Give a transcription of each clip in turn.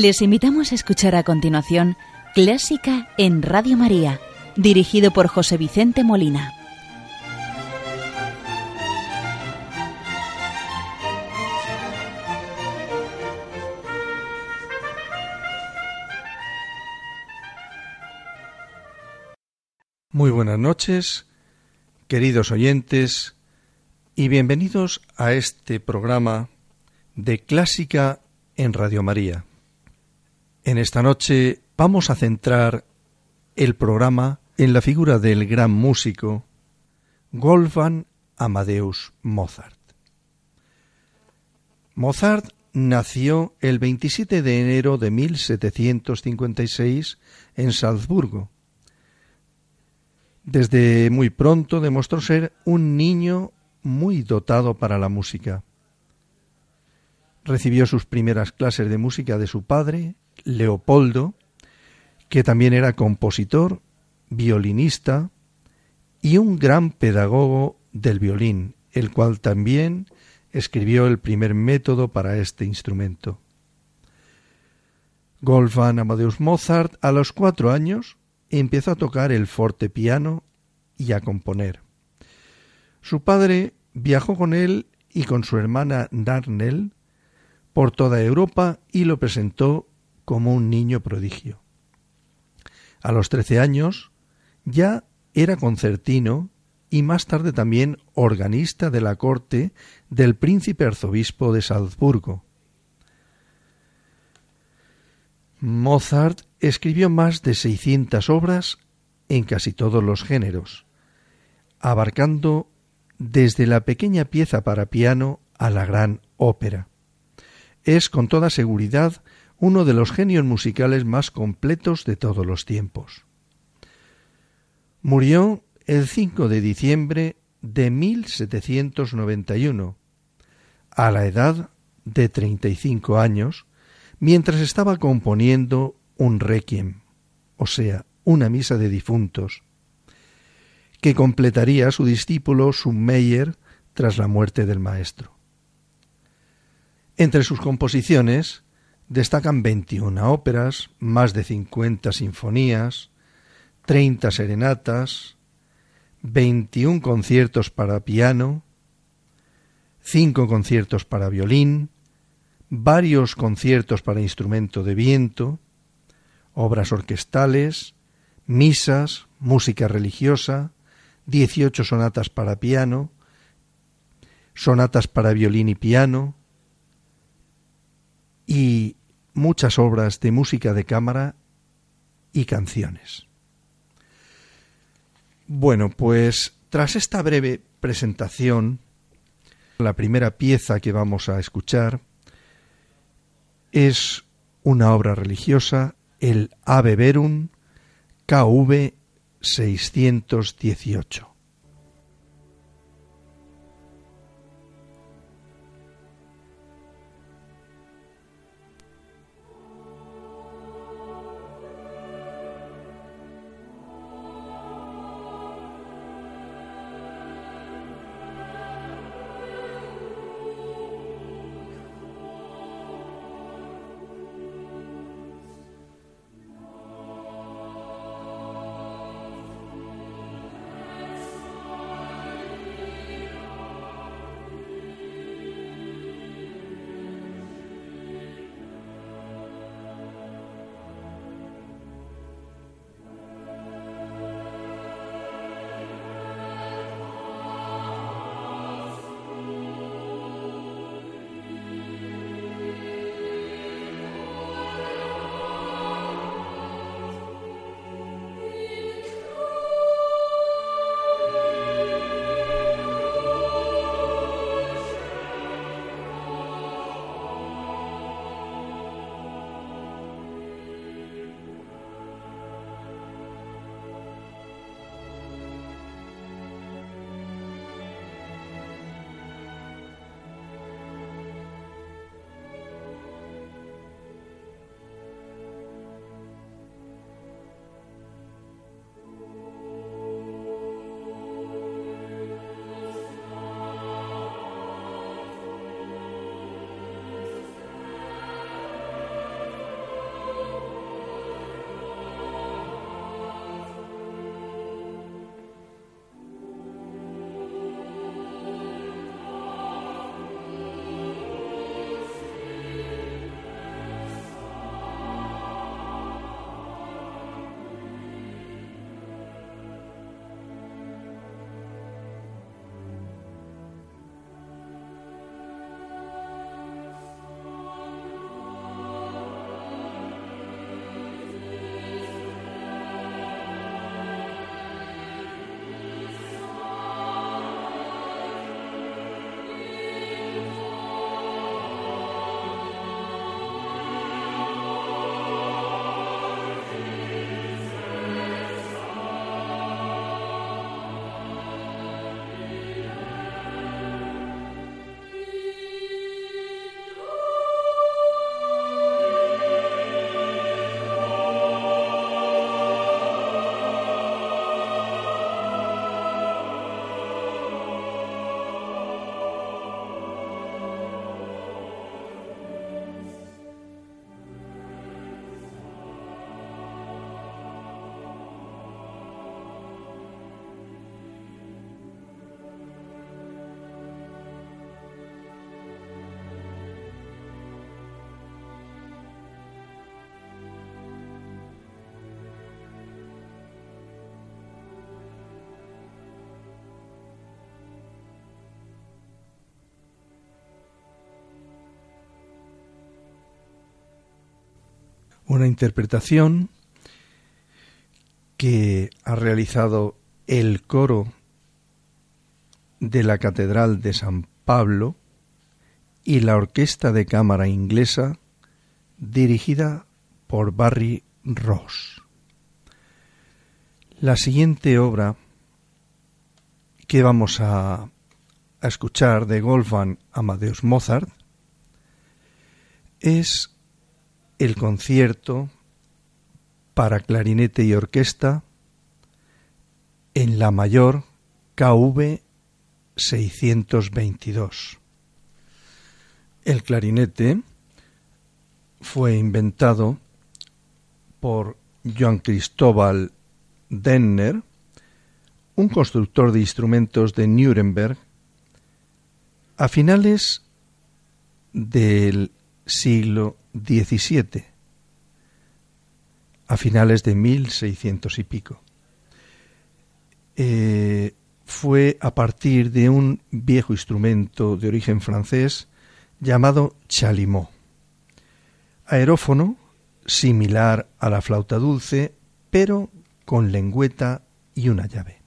Les invitamos a escuchar a continuación Clásica en Radio María, dirigido por José Vicente Molina. Muy buenas noches, queridos oyentes, y bienvenidos a este programa de Clásica en Radio María. En esta noche vamos a centrar el programa en la figura del gran músico Wolfgang Amadeus Mozart. Mozart nació el 27 de enero de 1756 en Salzburgo. Desde muy pronto demostró ser un niño muy dotado para la música. Recibió sus primeras clases de música de su padre, Leopoldo, que también era compositor, violinista y un gran pedagogo del violín, el cual también escribió el primer método para este instrumento. Wolfgang Amadeus Mozart a los cuatro años empezó a tocar el fortepiano y a componer. Su padre viajó con él y con su hermana Darnell por toda Europa y lo presentó como un niño prodigio. A los trece años ya era concertino y más tarde también organista de la corte del príncipe arzobispo de Salzburgo. Mozart escribió más de seiscientas obras en casi todos los géneros, abarcando desde la pequeña pieza para piano a la gran ópera. Es con toda seguridad uno de los genios musicales más completos de todos los tiempos. Murió el 5 de diciembre de 1791, a la edad de 35 años, mientras estaba componiendo un requiem, o sea, una misa de difuntos, que completaría su discípulo Summeyer tras la muerte del maestro. Entre sus composiciones destacan 21 óperas, más de 50 sinfonías, 30 serenatas, 21 conciertos para piano, 5 conciertos para violín, varios conciertos para instrumento de viento, obras orquestales, misas, música religiosa, 18 sonatas para piano, sonatas para violín y piano, y muchas obras de música de cámara y canciones. Bueno, pues tras esta breve presentación, la primera pieza que vamos a escuchar es una obra religiosa, el Ave Verum KV 618. Una interpretación que ha realizado el coro de la Catedral de San Pablo y la Orquesta de Cámara Inglesa dirigida por Barry Ross. La siguiente obra que vamos a, escuchar de Wolfgang Amadeus Mozart es el concierto para clarinete y orquesta en la mayor KV 622. El clarinete fue inventado por Joan Cristóbal Denner, un constructor de instrumentos de Nuremberg, a finales del siglo XVII, a finales de 1600 y pico. Eh, fue a partir de un viejo instrumento de origen francés llamado chalumeau. Aerófono similar a la flauta dulce, pero con lengüeta y una llave.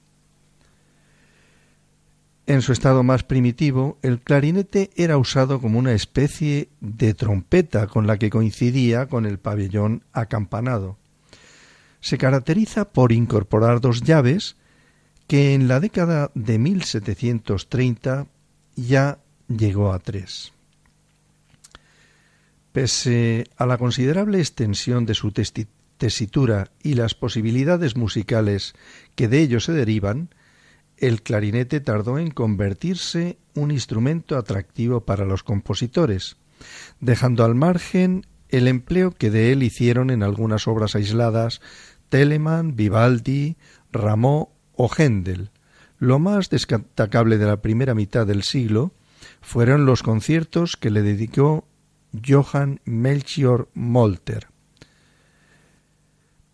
En su estado más primitivo, el clarinete era usado como una especie de trompeta con la que coincidía con el pabellón acampanado. Se caracteriza por incorporar dos llaves que en la década de 1730 ya llegó a tres. Pese a la considerable extensión de su tesitura y las posibilidades musicales que de ello se derivan, el clarinete tardó en convertirse un instrumento atractivo para los compositores, dejando al margen el empleo que de él hicieron en algunas obras aisladas Telemann, Vivaldi, Rameau o Händel. Lo más destacable de la primera mitad del siglo fueron los conciertos que le dedicó Johann Melchior Molter.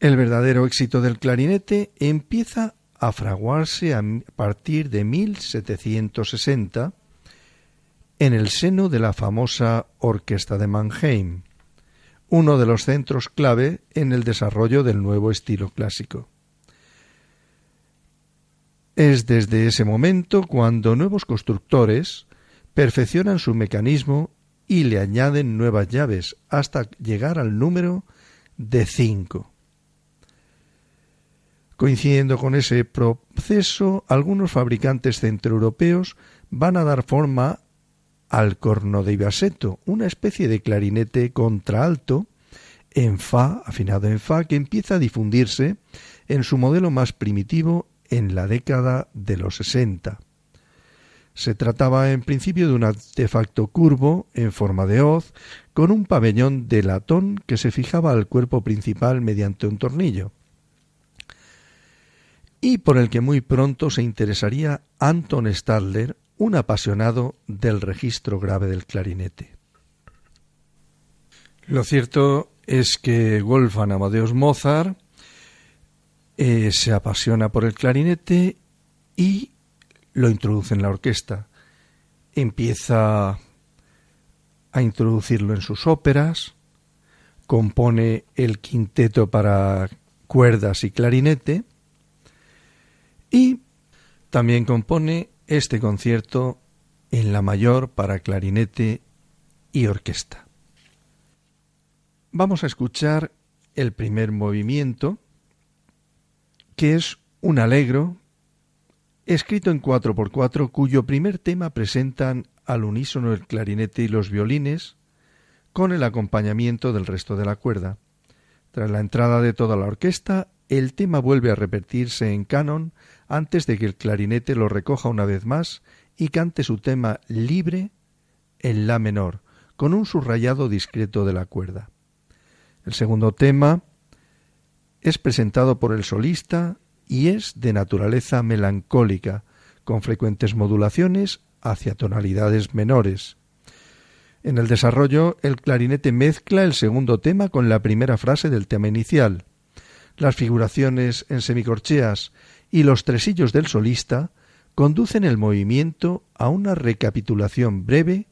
El verdadero éxito del clarinete empieza a fraguarse a partir de 1760 en el seno de la famosa Orquesta de Mannheim, uno de los centros clave en el desarrollo del nuevo estilo clásico. Es desde ese momento cuando nuevos constructores perfeccionan su mecanismo y le añaden nuevas llaves hasta llegar al número de cinco. Coincidiendo con ese proceso, algunos fabricantes centroeuropeos van a dar forma al corno de Ibaseto, una especie de clarinete contraalto en fa, afinado en fa, que empieza a difundirse en su modelo más primitivo en la década de los sesenta. Se trataba en principio de un artefacto curvo en forma de hoz con un pabellón de latón que se fijaba al cuerpo principal mediante un tornillo y por el que muy pronto se interesaría Anton Stadler, un apasionado del registro grave del clarinete. Lo cierto es que Wolfgang Amadeus Mozart eh, se apasiona por el clarinete y lo introduce en la orquesta. Empieza a introducirlo en sus óperas, compone el quinteto para cuerdas y clarinete y también compone este concierto en la mayor para clarinete y orquesta. Vamos a escuchar el primer movimiento, que es un alegro escrito en 4x4 cuyo primer tema presentan al unísono el clarinete y los violines con el acompañamiento del resto de la cuerda. Tras la entrada de toda la orquesta, el tema vuelve a repetirse en canon antes de que el clarinete lo recoja una vez más y cante su tema libre en la menor, con un subrayado discreto de la cuerda. El segundo tema es presentado por el solista y es de naturaleza melancólica, con frecuentes modulaciones hacia tonalidades menores. En el desarrollo, el clarinete mezcla el segundo tema con la primera frase del tema inicial. Las figuraciones en semicorcheas y los tresillos del solista conducen el movimiento a una recapitulación breve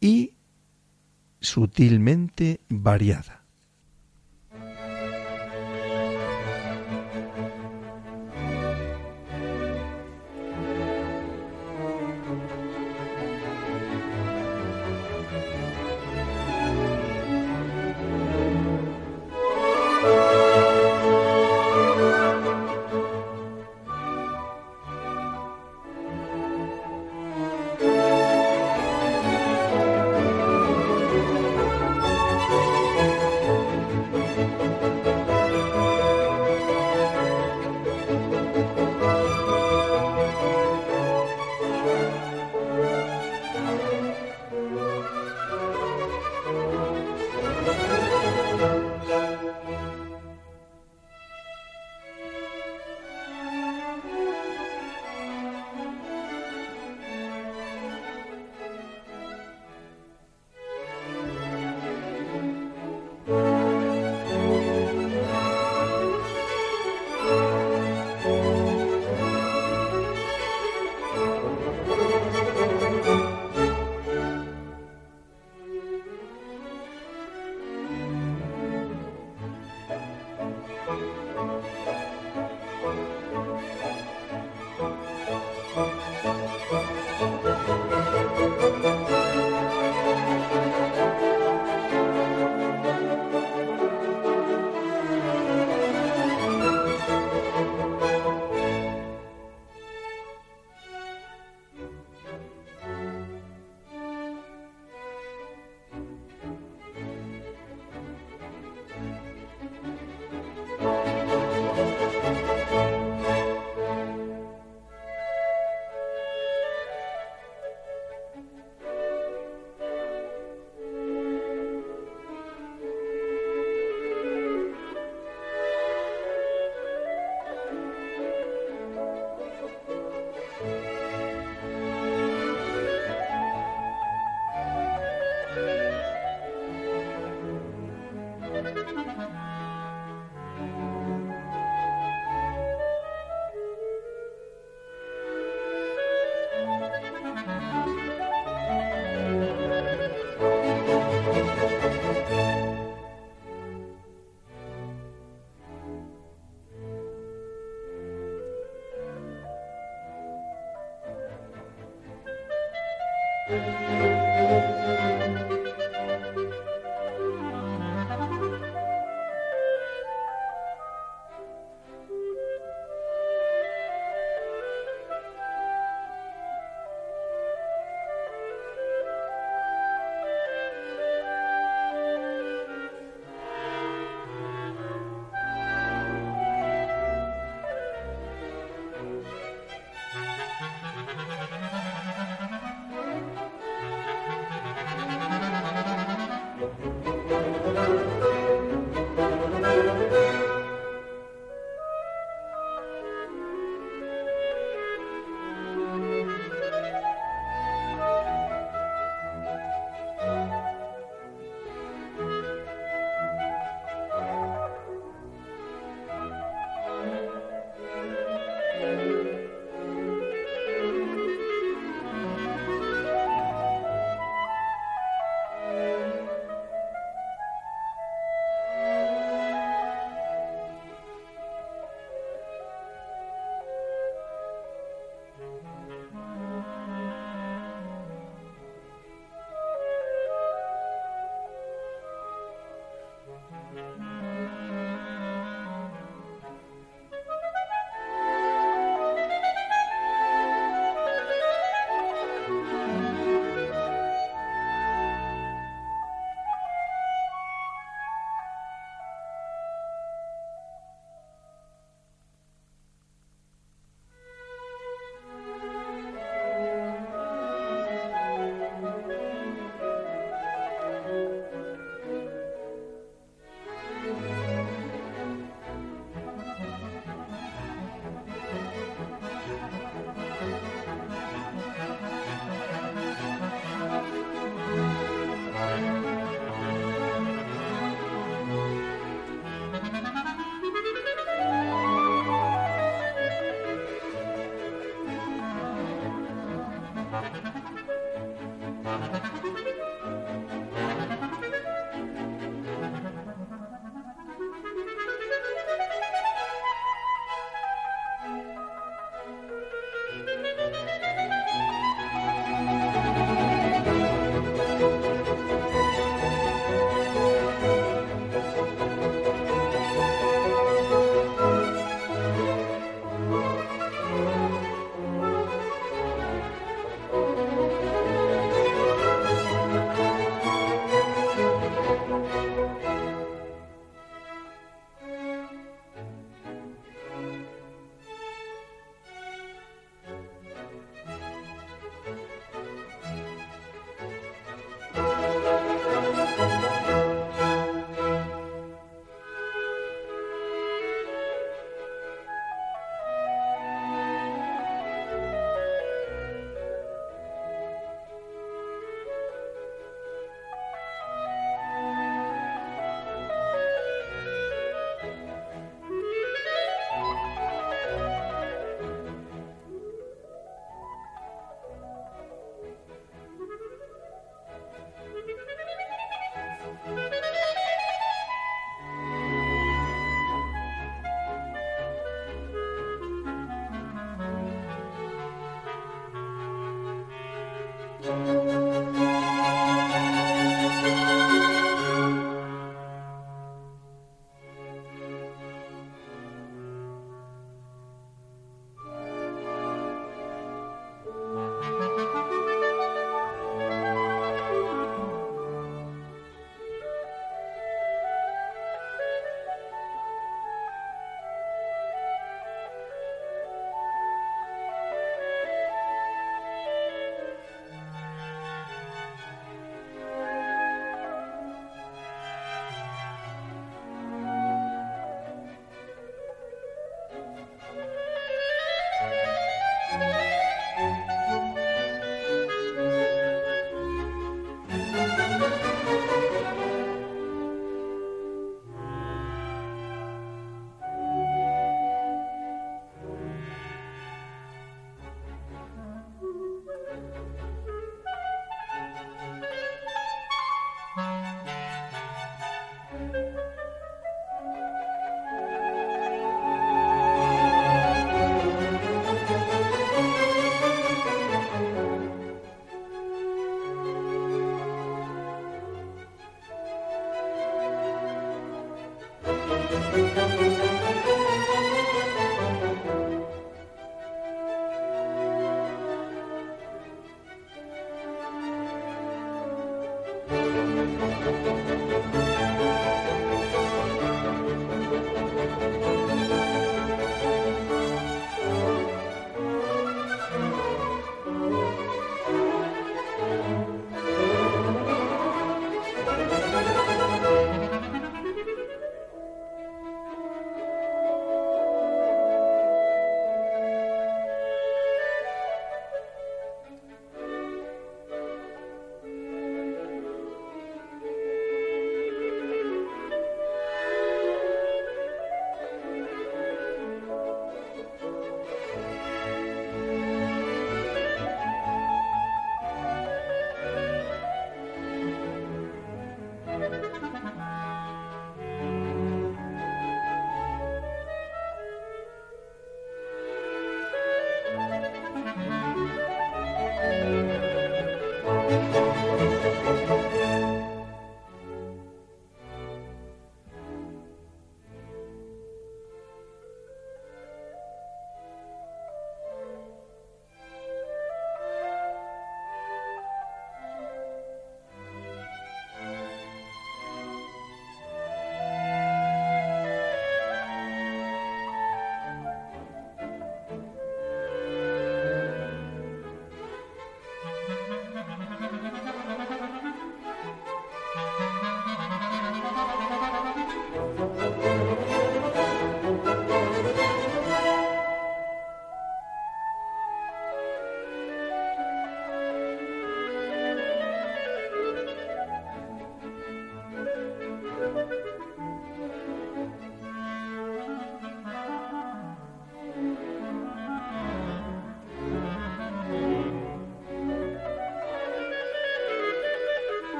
y sutilmente variada.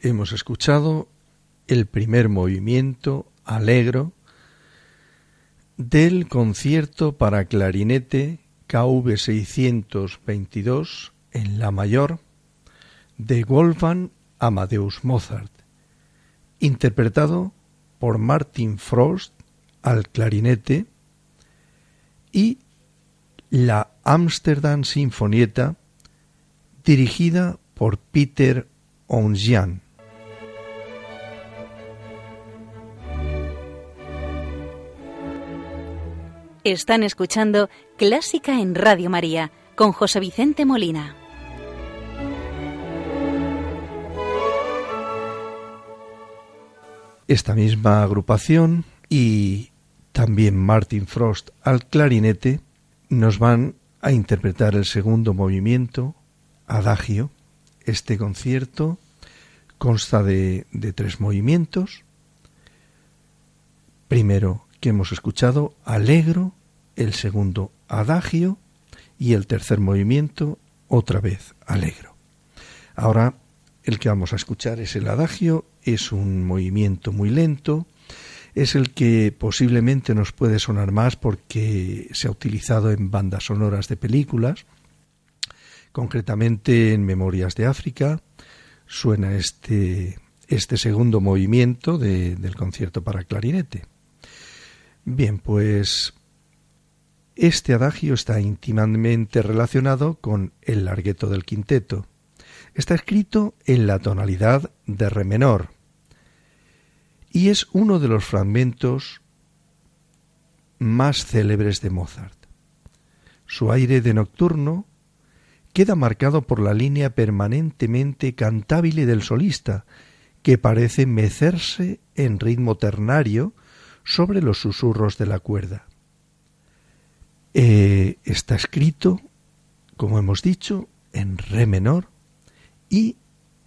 Hemos escuchado el primer movimiento alegro del concierto para clarinete KV 622 en la mayor de Wolfgang Amadeus Mozart, interpretado por Martin Frost al clarinete y la Amsterdam Sinfonieta dirigida por Peter están escuchando Clásica en Radio María con José Vicente Molina. Esta misma agrupación y también Martin Frost al clarinete nos van a interpretar el segundo movimiento, Adagio, este concierto consta de, tres movimientos. Primero que hemos escuchado, alegro, el segundo, adagio, y el tercer movimiento, otra vez, alegro. Ahora el que vamos a escuchar es el adagio, es un movimiento muy lento, es el que posiblemente nos puede sonar más porque se ha utilizado en bandas sonoras de películas, concretamente en Memorias de África, suena este, este segundo movimiento del concierto para clarinete. Bien, pues este adagio está íntimamente relacionado con el largueto del quinteto. Está escrito en la tonalidad de re menor, y es uno de los fragmentos más célebres de Mozart. Su aire de nocturno queda marcado por la línea permanentemente cantable del solista, que parece mecerse en ritmo ternario sobre los susurros de la cuerda. Eh, está escrito, como hemos dicho, en re menor y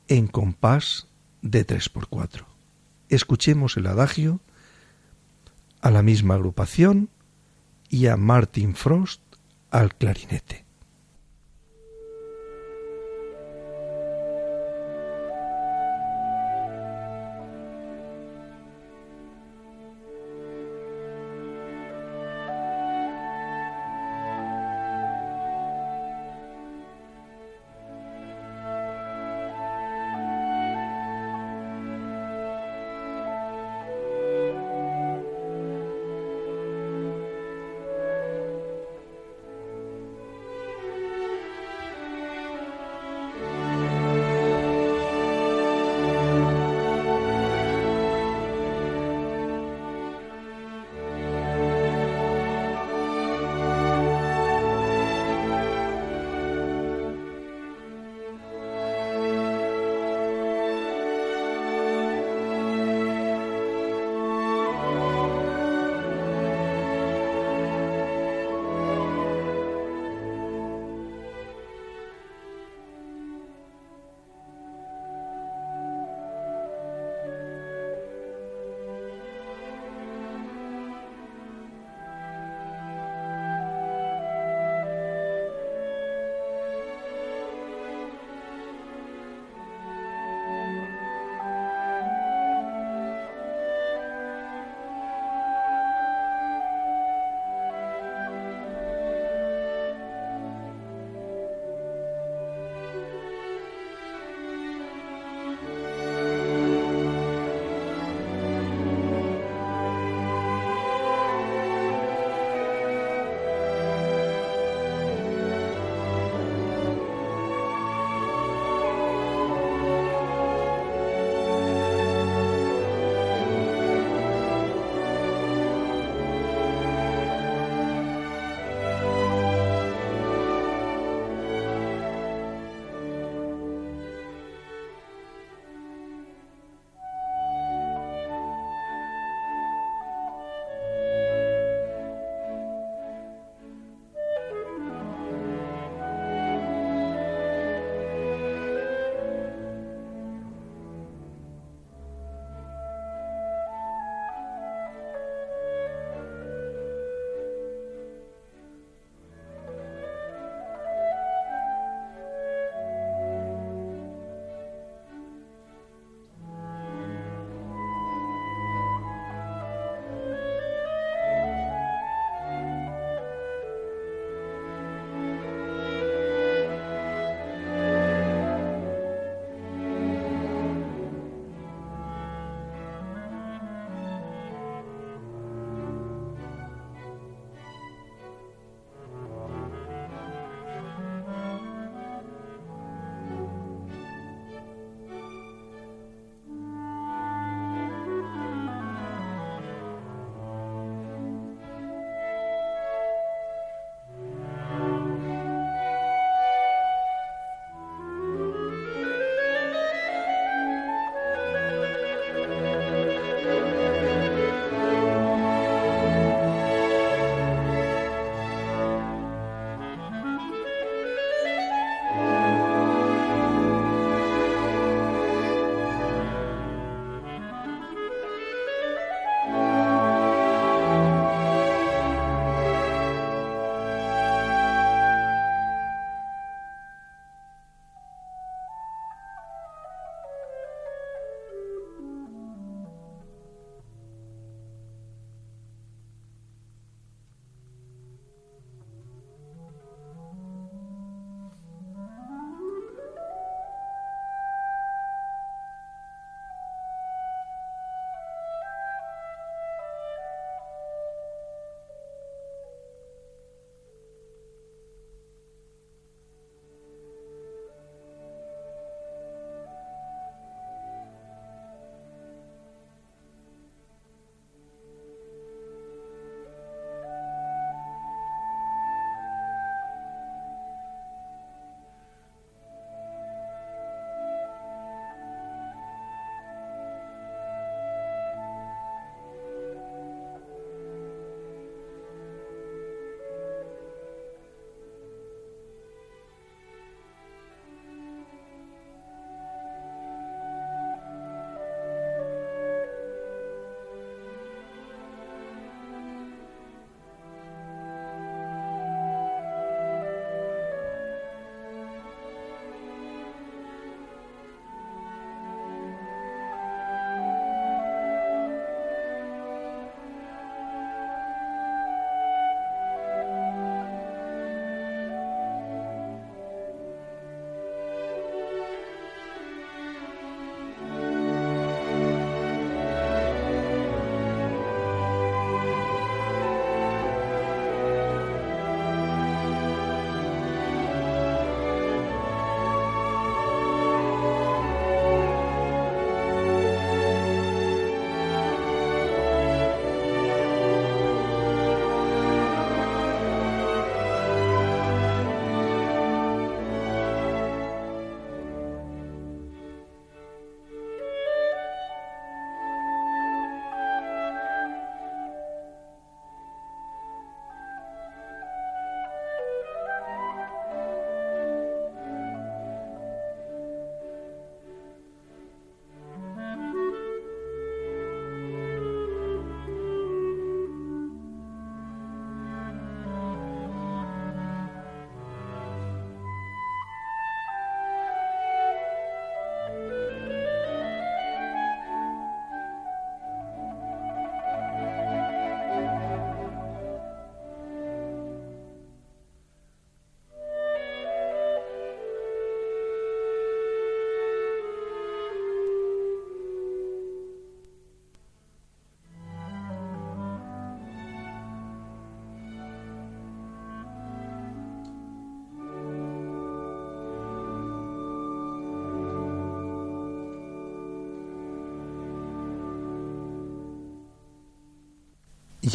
en compás de 3x4. Escuchemos el adagio a la misma agrupación y a Martin Frost al clarinete.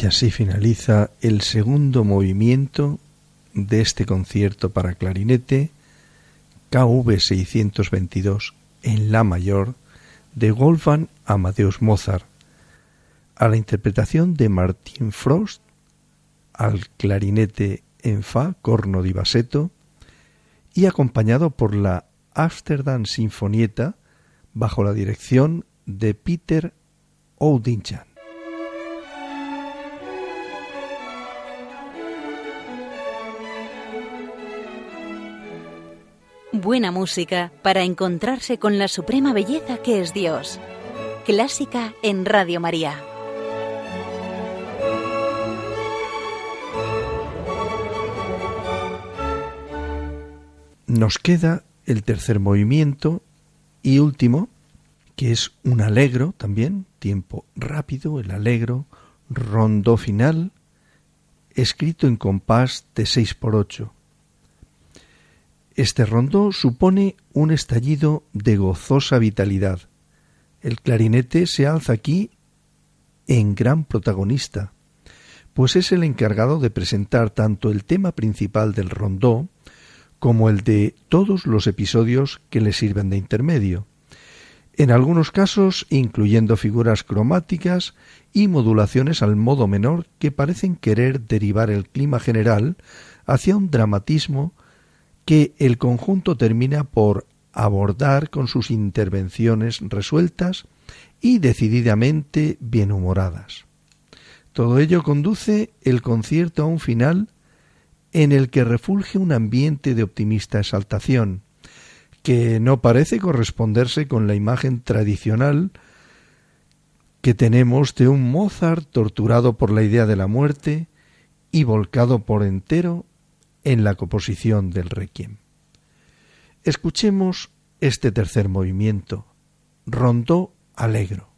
Y así finaliza el segundo movimiento de este concierto para clarinete KV 622 en La mayor de Wolfgang Amadeus Mozart, a la interpretación de Martin Frost, al clarinete en Fa, corno di bassetto, y acompañado por la Amsterdam Sinfonieta bajo la dirección de Peter Oudinchan. Buena música para encontrarse con la suprema belleza que es Dios. Clásica en Radio María. Nos queda el tercer movimiento y último, que es un alegro también, tiempo rápido, el alegro, rondó final, escrito en compás de 6 por 8 este rondó supone un estallido de gozosa vitalidad. El clarinete se alza aquí en gran protagonista, pues es el encargado de presentar tanto el tema principal del rondó como el de todos los episodios que le sirven de intermedio, en algunos casos incluyendo figuras cromáticas y modulaciones al modo menor que parecen querer derivar el clima general hacia un dramatismo que el conjunto termina por abordar con sus intervenciones resueltas y decididamente bienhumoradas. Todo ello conduce el concierto a un final en el que refulge un ambiente de optimista exaltación, que no parece corresponderse con la imagen tradicional que tenemos de un Mozart torturado por la idea de la muerte y volcado por entero en la composición del requiem. Escuchemos este tercer movimiento, Rondó Alegro.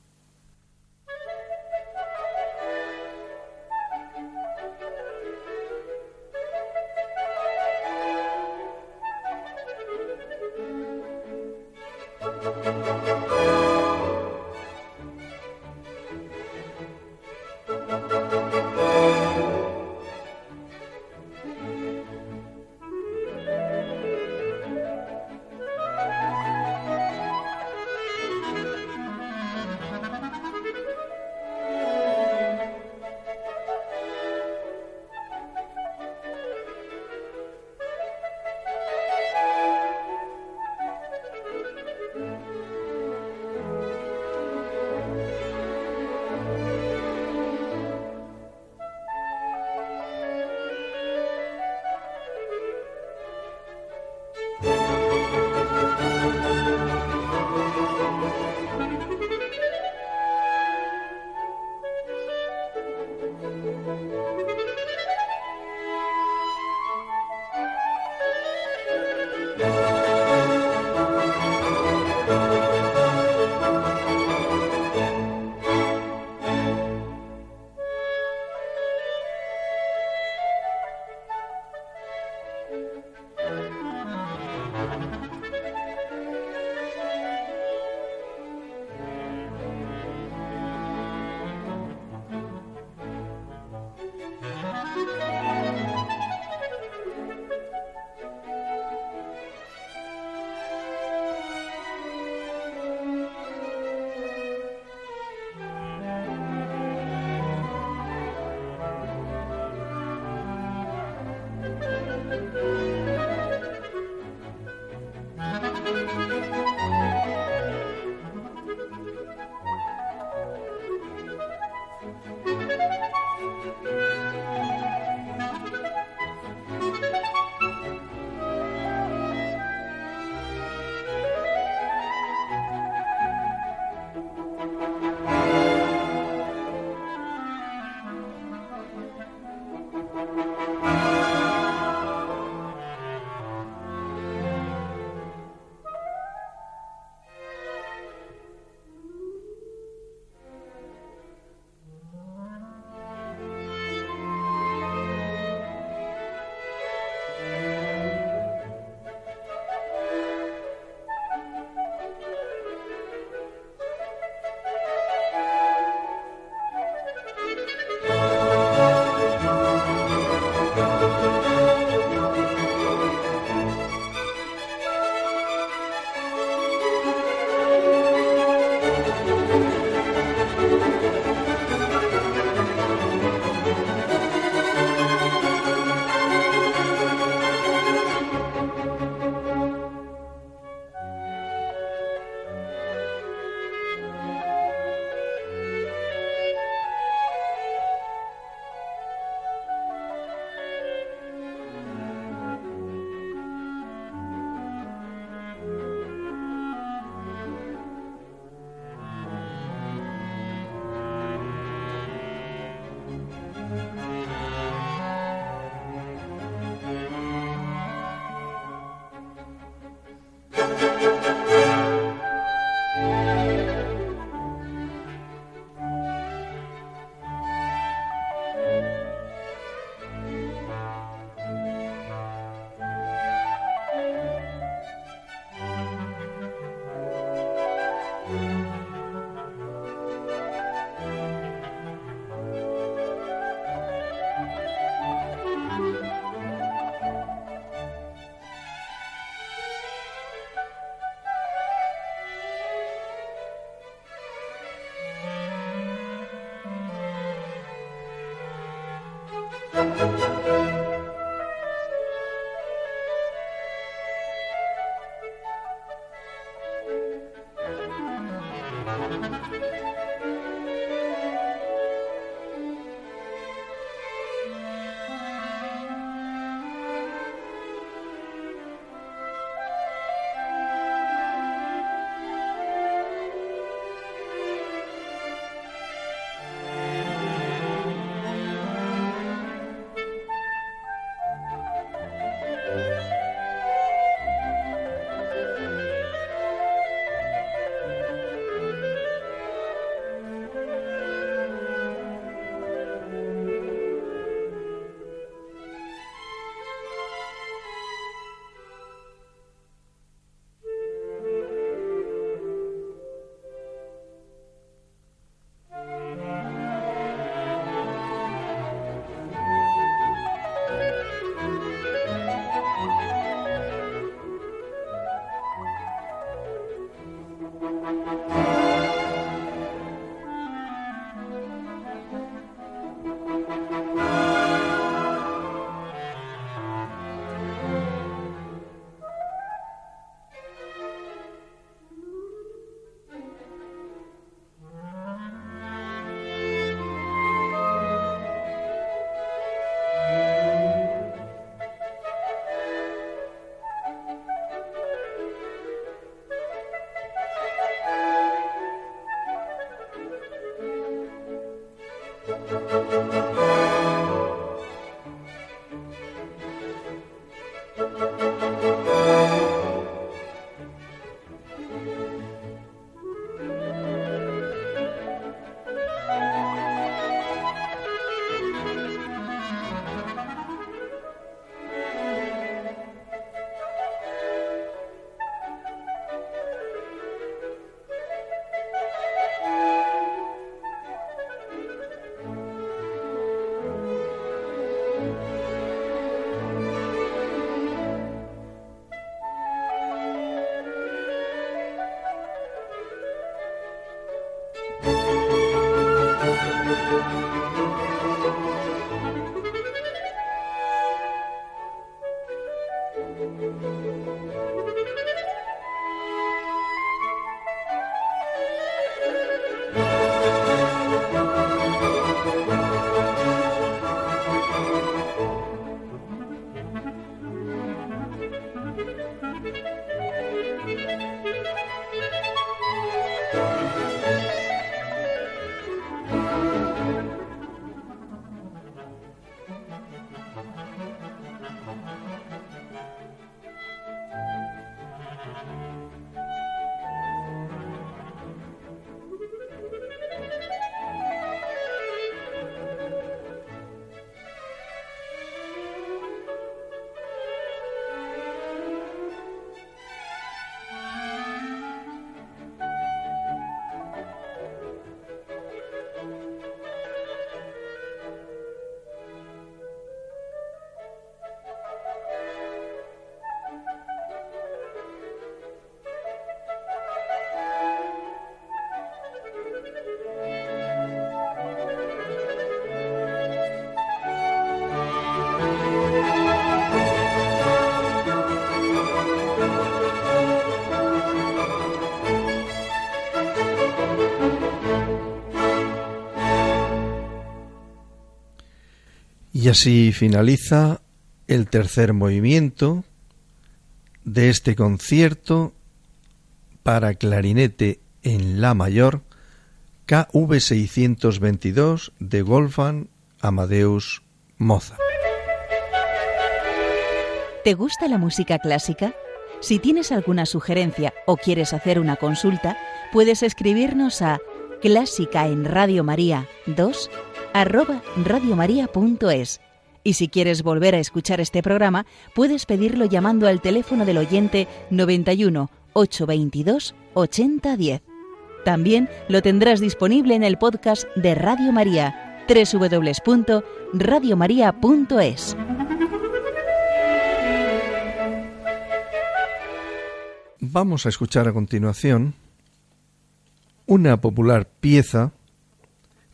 Y así finaliza el tercer movimiento de este concierto para clarinete en La mayor KV 622 de Wolfgang Amadeus Mozart. ¿Te gusta la música clásica? Si tienes alguna sugerencia o quieres hacer una consulta, puedes escribirnos a clásica en Radio María 2 arroba radiomaria.es. Y si quieres volver a escuchar este programa, puedes pedirlo llamando al teléfono del oyente 91 822 8010. También lo tendrás disponible en el podcast de Radio María, www.radiomaria.es. Vamos a escuchar a continuación una popular pieza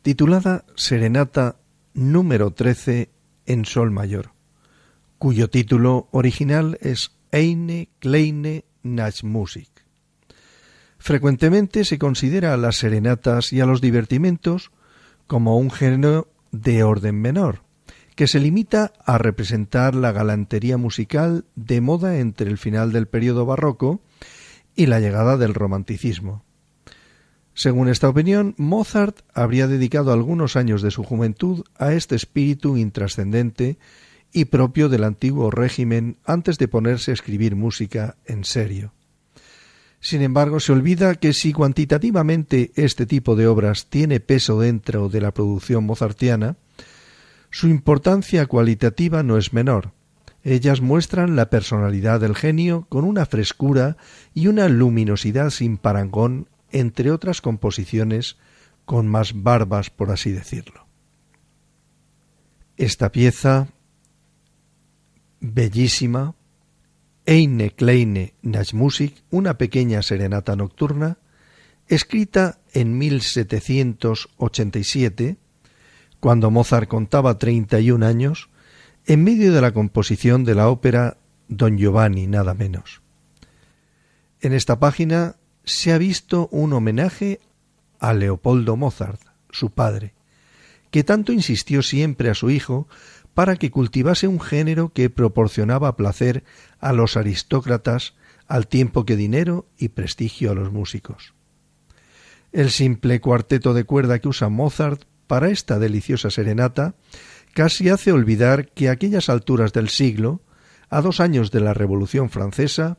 titulada Serenata número 13 en Sol mayor, cuyo título original es Eine kleine Nachtmusik. Frecuentemente se considera a las serenatas y a los divertimentos como un género de orden menor, que se limita a representar la galantería musical de moda entre el final del período barroco y la llegada del romanticismo. Según esta opinión, Mozart habría dedicado algunos años de su juventud a este espíritu intrascendente y propio del antiguo régimen antes de ponerse a escribir música en serio. Sin embargo, se olvida que si cuantitativamente este tipo de obras tiene peso dentro de la producción mozartiana, su importancia cualitativa no es menor. Ellas muestran la personalidad del genio con una frescura y una luminosidad sin parangón, entre otras composiciones con más barbas, por así decirlo. Esta pieza, bellísima, Eine kleine Nachtmusik, una pequeña serenata nocturna, escrita en 1787, cuando Mozart contaba 31 años, en medio de la composición de la ópera Don Giovanni, nada menos. En esta página se ha visto un homenaje a Leopoldo Mozart, su padre, que tanto insistió siempre a su hijo para que cultivase un género que proporcionaba placer a los aristócratas al tiempo que dinero y prestigio a los músicos. El simple cuarteto de cuerda que usa Mozart para esta deliciosa serenata casi hace olvidar que a aquellas alturas del siglo, a dos años de la Revolución Francesa,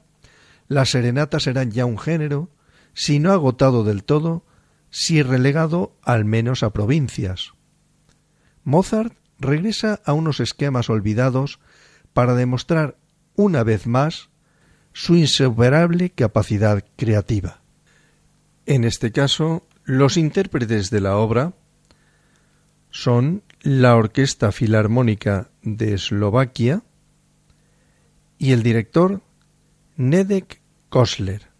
las serenatas eran ya un género, si no agotado del todo, si relegado al menos a provincias. Mozart regresa a unos esquemas olvidados para demostrar una vez más su insuperable capacidad creativa. En este caso, los intérpretes de la obra son la Orquesta Filarmónica de Eslovaquia y el director Nedek Kosler.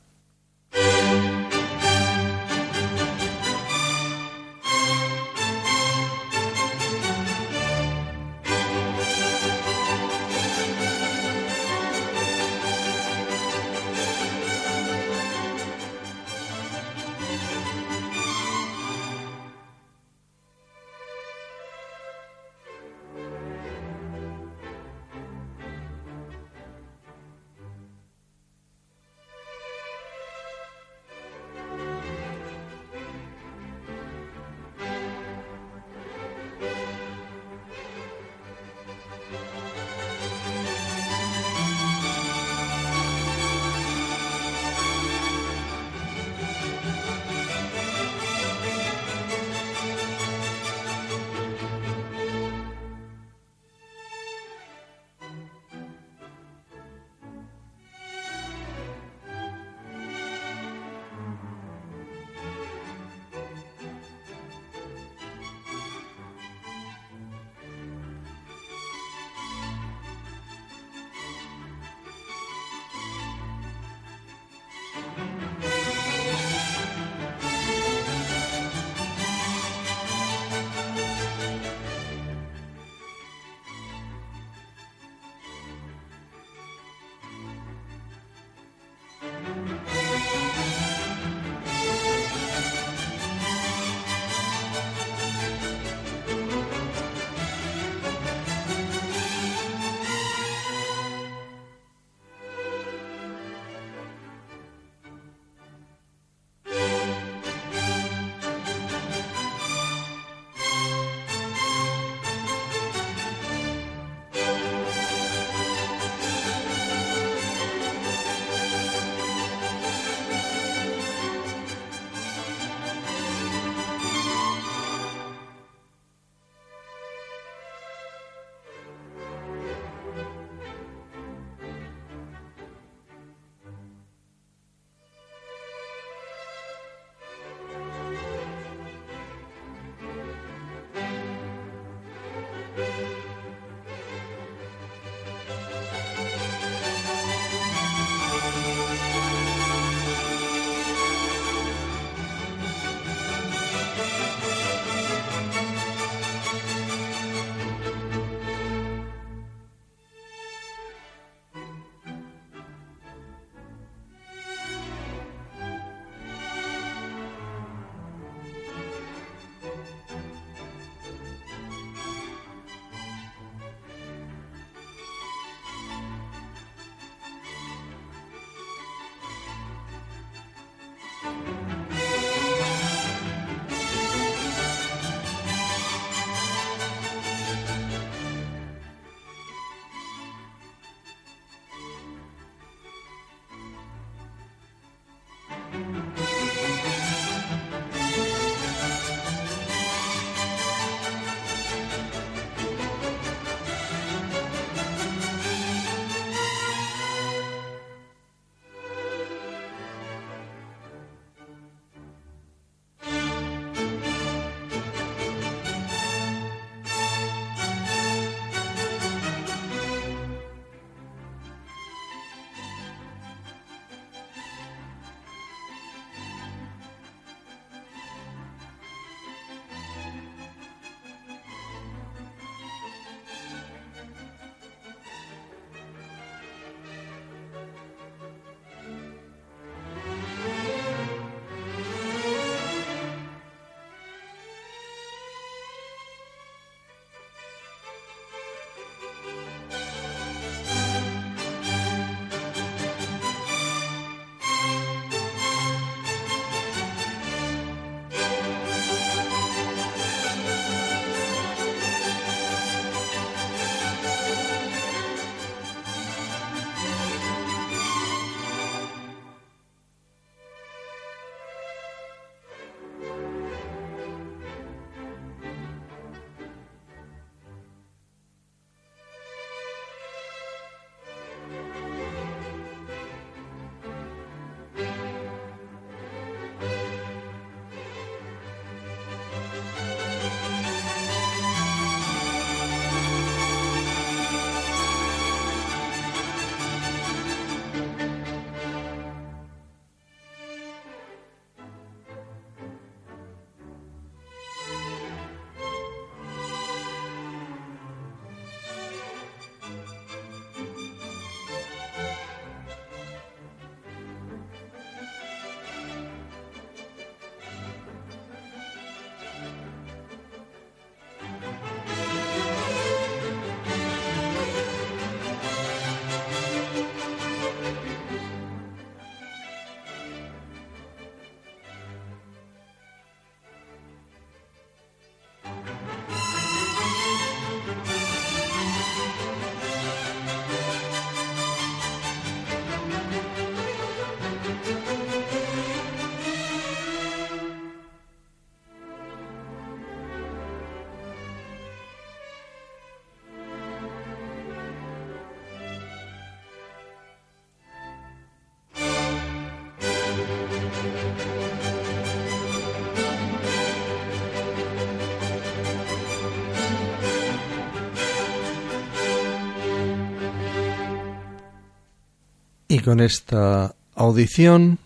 Con esta audición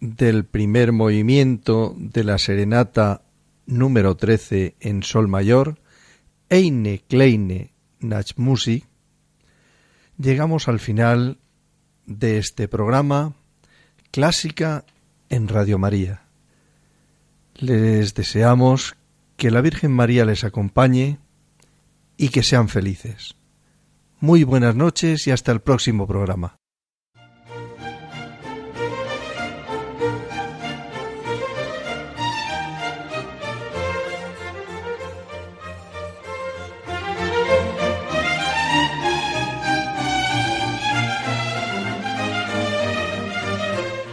del primer movimiento de la serenata número 13 en sol mayor, Eine kleine Nachtmusik, llegamos al final de este programa Clásica en Radio María. Les deseamos que la Virgen María les acompañe y que sean felices. Muy buenas noches y hasta el próximo programa.